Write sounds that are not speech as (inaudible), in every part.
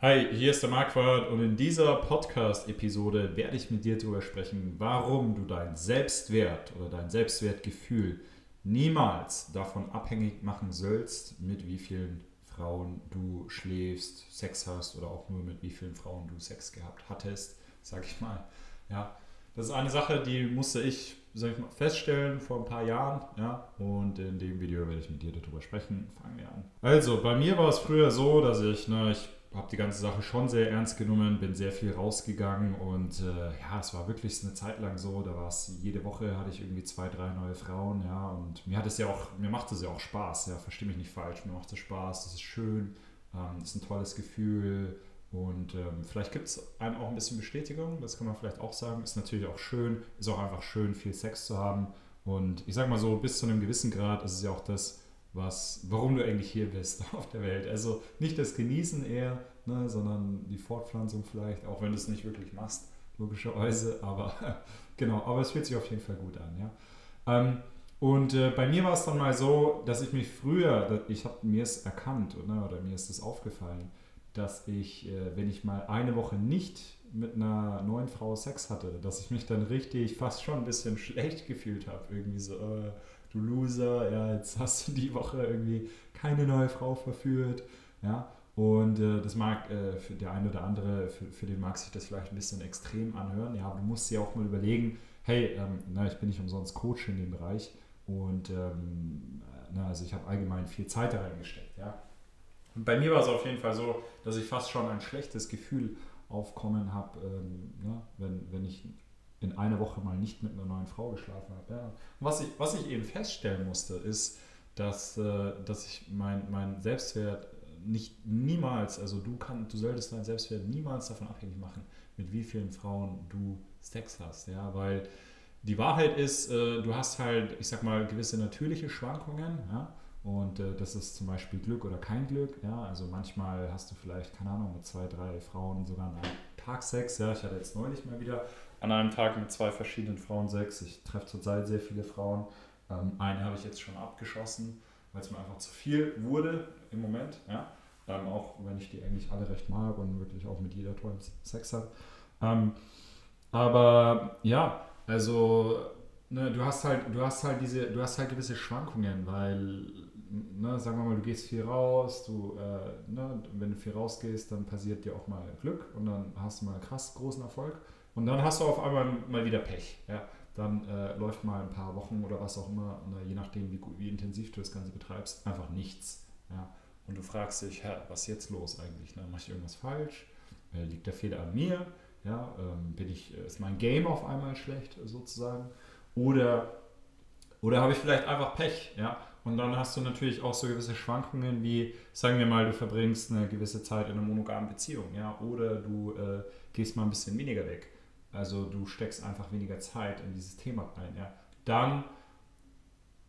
Hi, hier ist der Marquardt und in dieser Podcast-Episode werde ich mit dir darüber sprechen, warum du deinen Selbstwert oder dein Selbstwertgefühl niemals davon abhängig machen sollst, mit wie vielen Frauen du schläfst, Sex hast oder auch nur mit wie vielen Frauen du Sex gehabt hattest, sag ich mal. Ja, das ist eine Sache, die musste ich, sag ich mal, feststellen vor ein paar Jahren. Ja, und in dem Video werde ich mit dir darüber sprechen. Fangen wir an. Also, bei mir war es früher so, dass ich, ne, ich habe die ganze Sache schon sehr ernst genommen, bin sehr viel rausgegangen und äh, ja, es war wirklich eine Zeit lang so, da war es jede Woche hatte ich irgendwie zwei, drei neue Frauen, ja, und mir hat es ja auch, mir macht es ja auch Spaß, ja, verstehe mich nicht falsch, mir macht es Spaß, das ist schön, ähm, das ist ein tolles Gefühl und ähm, vielleicht gibt es einem auch ein bisschen Bestätigung, das kann man vielleicht auch sagen, ist natürlich auch schön, ist auch einfach schön, viel Sex zu haben und ich sag mal so, bis zu einem gewissen Grad ist es ja auch das, was, warum du eigentlich hier bist (laughs) auf der Welt. Also nicht das Genießen eher, ne, sondern die Fortpflanzung vielleicht, auch wenn du es nicht wirklich machst, logischerweise. Aber (laughs) genau, aber es fühlt sich auf jeden Fall gut an. Ja. Ähm, und äh, bei mir war es dann mal so, dass ich mich früher, ich habe mir es erkannt ne, oder mir ist es aufgefallen, dass ich, äh, wenn ich mal eine Woche nicht mit einer neuen Frau Sex hatte, dass ich mich dann richtig fast schon ein bisschen (laughs) schlecht gefühlt habe. Irgendwie so, äh, du Loser, ja, jetzt hast du die Woche irgendwie keine neue Frau verführt, ja. Und äh, das mag äh, für der eine oder andere, für, für den mag sich das vielleicht ein bisschen extrem anhören, ja, aber du musst dir auch mal überlegen, hey, ähm, na, ich bin nicht umsonst Coach in dem Bereich und ähm, na, also ich habe allgemein viel Zeit da reingesteckt, ja. Und bei mir war es auf jeden Fall so, dass ich fast schon ein schlechtes Gefühl aufkommen habe, ähm, ne, wenn, wenn ich in einer Woche mal nicht mit einer neuen Frau geschlafen habe. Ja. Was, ich, was ich eben feststellen musste, ist, dass, äh, dass ich mein, mein Selbstwert nicht niemals, also du kannst, du solltest deinen Selbstwert niemals davon abhängig machen, mit wie vielen Frauen du Sex hast, ja, weil die Wahrheit ist, äh, du hast halt, ich sag mal, gewisse natürliche Schwankungen, ja, und äh, das ist zum Beispiel Glück oder kein Glück, ja, also manchmal hast du vielleicht, keine Ahnung, mit zwei, drei Frauen sogar einen Tag Sex, ja, ich hatte jetzt neulich mal wieder an einem Tag mit zwei verschiedenen Frauen Sex. Ich treffe zurzeit sehr viele Frauen. Ähm, eine habe ich jetzt schon abgeschossen, weil es mir einfach zu viel wurde im Moment. Ja? Ähm, auch wenn ich die eigentlich alle recht mag und wirklich auch mit jeder tollen Sex habe. Ähm, aber ja, also ne, du hast halt, du hast halt diese, du hast halt gewisse Schwankungen, weil, ne, sagen wir mal, du gehst viel raus, du, äh, ne, wenn du viel rausgehst, dann passiert dir auch mal Glück und dann hast du mal krass großen Erfolg. Und dann hast du auf einmal mal wieder Pech. Ja? Dann äh, läuft mal ein paar Wochen oder was auch immer, ne, je nachdem, wie, wie intensiv du das Ganze betreibst, einfach nichts. Ja? Und du fragst dich, Herr, was ist jetzt los eigentlich? Ne? Mache ich irgendwas falsch? Äh, liegt der Fehler an mir? Ja? Ähm, bin ich, äh, ist mein Game auf einmal schlecht sozusagen? Oder, oder habe ich vielleicht einfach Pech? Ja? Und dann hast du natürlich auch so gewisse Schwankungen wie, sagen wir mal, du verbringst eine gewisse Zeit in einer monogamen Beziehung, ja, oder du äh, gehst mal ein bisschen weniger weg. Also du steckst einfach weniger Zeit in dieses Thema rein. Ja. Dann,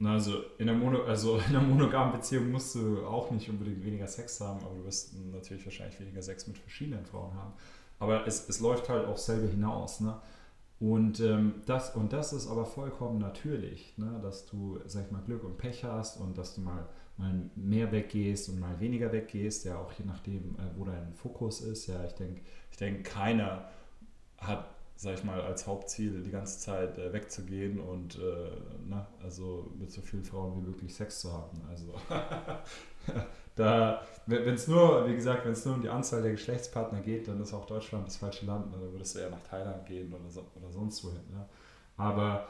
also in, einer Mono, also in einer monogamen Beziehung musst du auch nicht unbedingt weniger Sex haben, aber du wirst natürlich wahrscheinlich weniger Sex mit verschiedenen Frauen haben. Aber es, es läuft halt auch selber hinaus. Ne? Und, ähm, das, und das ist aber vollkommen natürlich, ne? dass du, sag ich mal, Glück und Pech hast und dass du mal, mal mehr weggehst und mal weniger weggehst, ja auch je nachdem, äh, wo dein Fokus ist. Ja, ich denke, ich denk, keiner hat sag ich mal, als Hauptziel die ganze Zeit äh, wegzugehen und äh, na, also mit so vielen Frauen wie möglich Sex zu haben. Also (laughs) da, wenn es nur, wie gesagt, wenn es nur um die Anzahl der Geschlechtspartner geht, dann ist auch Deutschland das falsche Land. Dann würdest du eher nach Thailand gehen oder, so, oder sonst wohin. Ja. Aber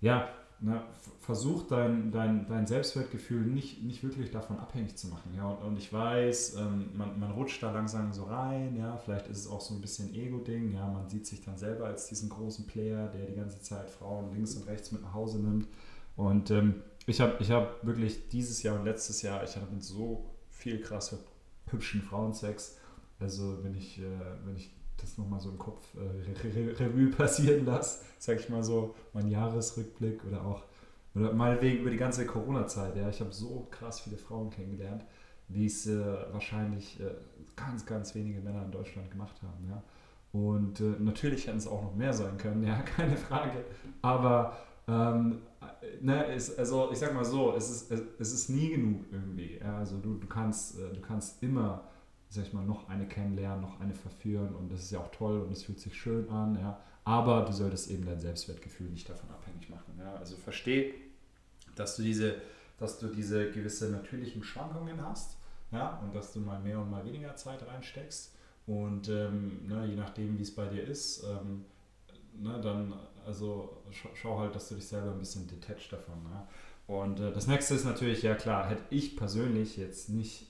ja, na, versuch dein, dein, dein Selbstwertgefühl nicht, nicht wirklich davon abhängig zu machen. Ja? Und, und ich weiß, ähm, man, man rutscht da langsam so rein, ja, vielleicht ist es auch so ein bisschen Ego-Ding, ja, man sieht sich dann selber als diesen großen Player, der die ganze Zeit Frauen links und rechts mit nach Hause nimmt. Und ähm, ich habe ich hab wirklich dieses Jahr und letztes Jahr, ich hatte so viel krass hübschen Frauen Sex. Also wenn ich, äh, wenn ich das nochmal so im Kopf äh, Revue (laughs) passieren lasse, sag ich mal so, mein Jahresrückblick oder auch, oder mal wegen über die ganze Corona-Zeit, ja, ich habe so krass viele Frauen kennengelernt, wie es äh, wahrscheinlich äh, ganz, ganz wenige Männer in Deutschland gemacht haben, ja. Und äh, natürlich hätten es auch noch mehr sein können, ja, (laughs) keine Frage. Aber ähm, ne, es, also ich sag mal so, es ist, es, es ist nie genug irgendwie. Ja? Also du, du, kannst, äh, du kannst immer sag ich mal, noch eine kennenlernen, noch eine verführen und das ist ja auch toll und es fühlt sich schön an, ja. Aber du solltest eben dein Selbstwertgefühl nicht davon abhängig machen. Ja. Also versteh, dass du diese, dass du diese gewisse natürlichen Schwankungen hast, ja, und dass du mal mehr und mal weniger Zeit reinsteckst. Und ähm, ne, je nachdem, wie es bei dir ist, ähm, ne, dann also schau, schau, halt, dass du dich selber ein bisschen detached davon. Ne? Und äh, das nächste ist natürlich, ja klar, hätte ich persönlich jetzt nicht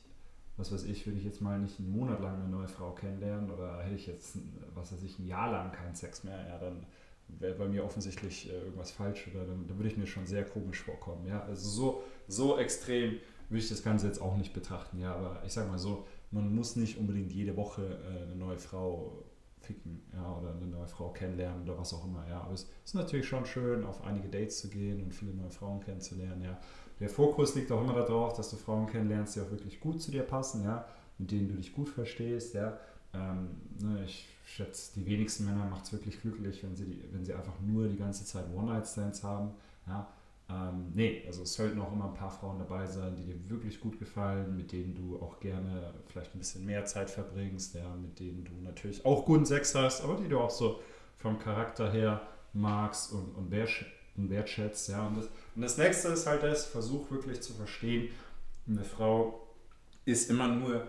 was weiß ich, würde ich jetzt mal nicht einen Monat lang eine neue Frau kennenlernen oder hätte ich jetzt, was weiß ich, ein Jahr lang keinen Sex mehr, ja, dann wäre bei mir offensichtlich äh, irgendwas falsch oder dann, dann, würde ich mir schon sehr komisch vorkommen. Ja? Also so, so extrem würde ich das Ganze jetzt auch nicht betrachten, ja, aber ich sage mal so, man muss nicht unbedingt jede Woche äh, eine neue Frau ficken, ja, oder eine neue Frau kennenlernen oder was auch immer, ja, aber es ist natürlich schon schön, auf einige Dates zu gehen und viele neue Frauen kennenzulernen, ja, der Fokus liegt auch immer darauf, dass du Frauen kennenlernst, die auch wirklich gut zu dir passen, ja, mit denen du dich gut verstehst. Ja. Ähm, ne, ich schätze, die wenigsten Männer macht es wirklich glücklich, wenn sie, die, wenn sie einfach nur die ganze Zeit One-Night-Stands haben. Ja. Ähm, nee, also es sollten auch immer ein paar Frauen dabei sein, die dir wirklich gut gefallen, mit denen du auch gerne vielleicht ein bisschen mehr Zeit verbringst, ja, mit denen du natürlich auch guten Sex hast, aber die du auch so vom Charakter her magst und, und und wertschätzt. Ja. Und, das, und das nächste ist halt das, versuch wirklich zu verstehen, eine Frau ist immer nur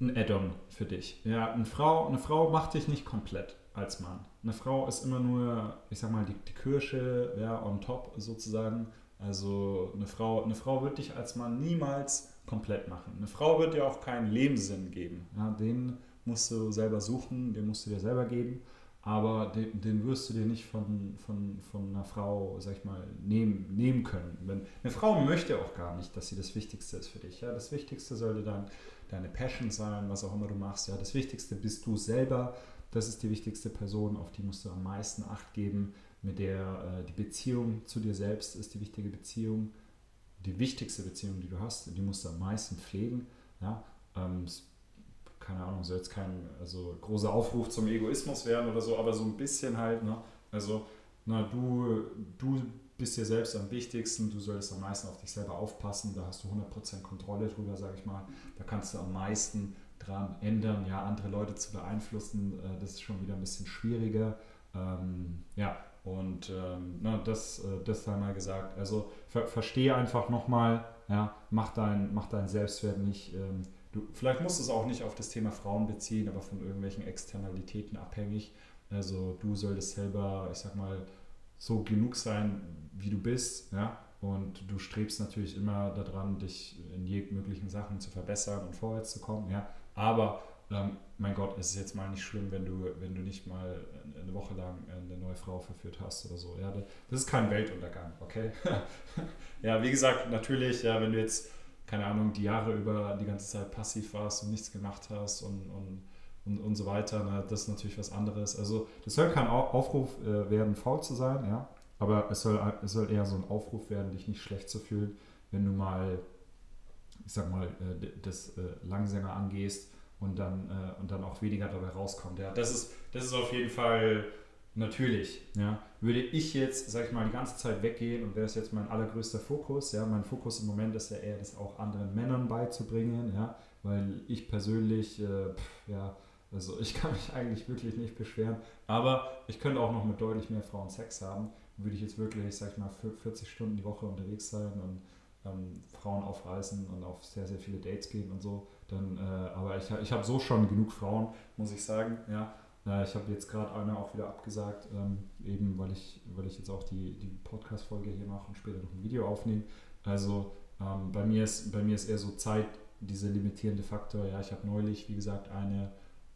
ein Add-on für dich. Ja, eine Frau, eine Frau macht dich nicht komplett als Mann. Eine Frau ist immer nur, ich sag mal, die, die Kirsche ja, on top sozusagen. Also eine Frau, eine Frau wird dich als Mann niemals komplett machen. Eine Frau wird dir auch keinen Lebenssinn geben. Ja, den musst du selber suchen, den musst du dir selber geben aber den, den, wirst du dir nicht von, von, von einer Frau, sag ich mal, nehmen, nehmen können. Wenn, eine Frau möchte auch gar nicht, dass sie das Wichtigste ist für dich. Ja? Das Wichtigste sollte dann deine Passion sein, was auch immer du machst. Ja? Das Wichtigste bist du selber. Das ist die wichtigste Person, auf die musst du am meisten Acht geben. Mit der äh, die Beziehung zu dir selbst ist die wichtige Beziehung, die wichtigste Beziehung, die du hast. Die musst du am meisten pflegen. Ja? Ähm, keine Ahnung, soll jetzt kein also großer Aufruf zum Egoismus werden oder so, aber so ein bisschen halt, ne? Also, na, du, du bist dir selbst am wichtigsten, du solltest am meisten auf dich selber aufpassen, da hast du 100% Kontrolle drüber, sage ich mal. Da kannst du am meisten dran ändern, ja, andere Leute zu beeinflussen, äh, das ist schon wieder ein bisschen schwieriger. Ähm, ja, und ähm, na, das, äh, das sei mal gesagt. Also ver verstehe einfach nochmal, ja, mach deinen mach dein Selbstwert nicht ähm, Du, vielleicht musst du es auch nicht auf das Thema Frauen beziehen, aber von irgendwelchen Externalitäten abhängig. Also du solltest selber, ich sag mal, so genug sein, wie du bist, ja. Und du strebst natürlich immer daran, dich in jeglichen Sachen zu verbessern und vorwärts zu kommen, ja. Aber ähm, mein Gott, es ist jetzt mal nicht schlimm, wenn du, wenn du nicht mal eine Woche lang eine neue Frau verführt hast oder so. Ja, das ist kein Weltuntergang, okay? (laughs) ja, wie gesagt, natürlich, ja, wenn du jetzt keine Ahnung, die Jahre über die ganze Zeit passiv warst und nichts gemacht hast und, und, und, und so weiter. Ne? Das ist natürlich was anderes. Also das soll kein Aufruf äh, werden, faul zu sein, ja. Aber es soll, es soll eher so ein Aufruf werden, dich nicht schlecht zu fühlen, wenn du mal, ich sag mal, äh, das äh, Langsänger angehst und dann, äh, und dann auch weniger dabei rauskommt. Ja, das ist, das ist auf jeden Fall Natürlich, ja. Würde ich jetzt, sag ich mal, die ganze Zeit weggehen und wäre es jetzt mein allergrößter Fokus, ja, mein Fokus im Moment ist ja eher, das auch anderen Männern beizubringen, ja, weil ich persönlich, äh, pff, ja, also ich kann mich eigentlich wirklich nicht beschweren, aber ich könnte auch noch mit deutlich mehr Frauen Sex haben, würde ich jetzt wirklich, sag ich mal, 40 Stunden die Woche unterwegs sein und ähm, Frauen aufreißen und auf sehr, sehr viele Dates gehen und so, dann, äh, aber ich, ich habe so schon genug Frauen, muss ich sagen, ja, ja, ich habe jetzt gerade eine auch wieder abgesagt, ähm, eben weil ich, weil ich jetzt auch die, die Podcast-Folge hier mache und später noch ein Video aufnehme. Also ähm, bei, mir ist, bei mir ist eher so Zeit dieser limitierende Faktor. Ja, ich habe neulich, wie gesagt, eine,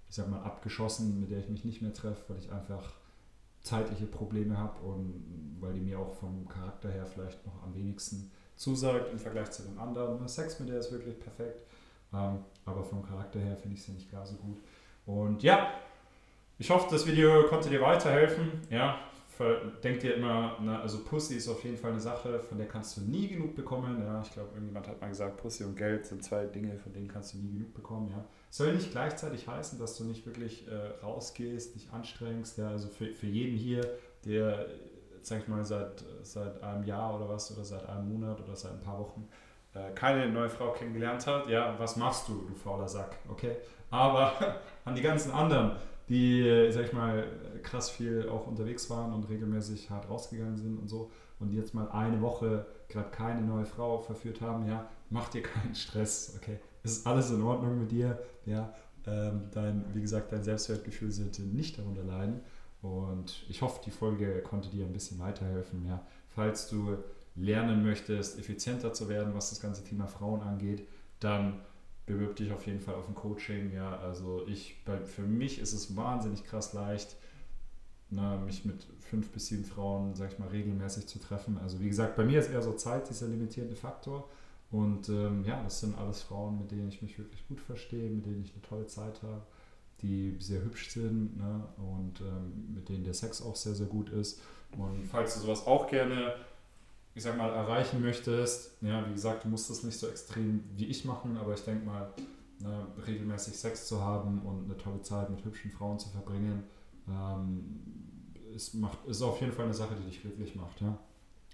ich sag mal, abgeschossen, mit der ich mich nicht mehr treffe, weil ich einfach zeitliche Probleme habe und weil die mir auch vom Charakter her vielleicht noch am wenigsten zusagt im Vergleich zu den anderen. Sex mit der ist wirklich perfekt, ähm, aber vom Charakter her finde ich sie nicht gar so gut. Und ja, ich hoffe, das Video konnte dir weiterhelfen. Ja, denk dir immer, na, also Pussy ist auf jeden Fall eine Sache, von der kannst du nie genug bekommen. Ja, ich glaube, irgendjemand hat mal gesagt, Pussy und Geld sind zwei Dinge, von denen kannst du nie genug bekommen. Ja, soll nicht gleichzeitig heißen, dass du nicht wirklich äh, rausgehst, dich anstrengst. Ja, also für, für jeden hier, der, sag ich mal, seit, seit einem Jahr oder was oder seit einem Monat oder seit ein paar Wochen äh, keine neue Frau kennengelernt hat, ja, was machst du, du fauler Sack, okay? Aber (laughs) an die ganzen anderen, die, sag ich mal, krass viel auch unterwegs waren und regelmäßig hart rausgegangen sind und so und jetzt mal eine Woche gerade keine neue Frau verführt haben, ja, mach dir keinen Stress, okay? Es ist alles in Ordnung mit dir, ja. Ähm, dein, wie gesagt, dein Selbstwertgefühl sollte nicht darunter leiden. Und ich hoffe, die Folge konnte dir ein bisschen weiterhelfen. Ja. Falls du lernen möchtest, effizienter zu werden, was das ganze Thema Frauen angeht, dann bewirb dich auf jeden Fall auf ein Coaching. Ja, also ich, für mich ist es wahnsinnig krass leicht, na, ne, mich mit fünf bis sieben Frauen, sag ich mal, regelmäßig zu treffen. Also wie gesagt, bei mir ist eher so Zeit dieser limitierende Faktor. Und ähm, ja, das sind alles Frauen, mit denen ich mich wirklich gut verstehe, mit denen ich eine tolle Zeit habe, die sehr hübsch sind ne? und ähm, mit denen der Sex auch sehr, sehr gut ist. Und falls du sowas auch gerne ich sag mal, erreichen möchtest, ja, wie gesagt, du musst das nicht so extrem wie ich machen, aber ich denke mal, ne, regelmäßig Sex zu haben und eine tolle Zeit mit hübschen Frauen zu verbringen, ähm, ist, macht, ist auf jeden Fall eine Sache, die dich glücklich macht. Ja.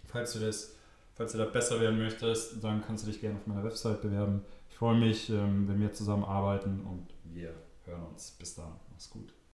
Falls du das, falls du da besser werden möchtest, dann kannst du dich gerne auf meiner Website bewerben. Ich freue mich, ähm, wenn wir zusammenarbeiten und wir hören uns. Bis dann. Mach's gut.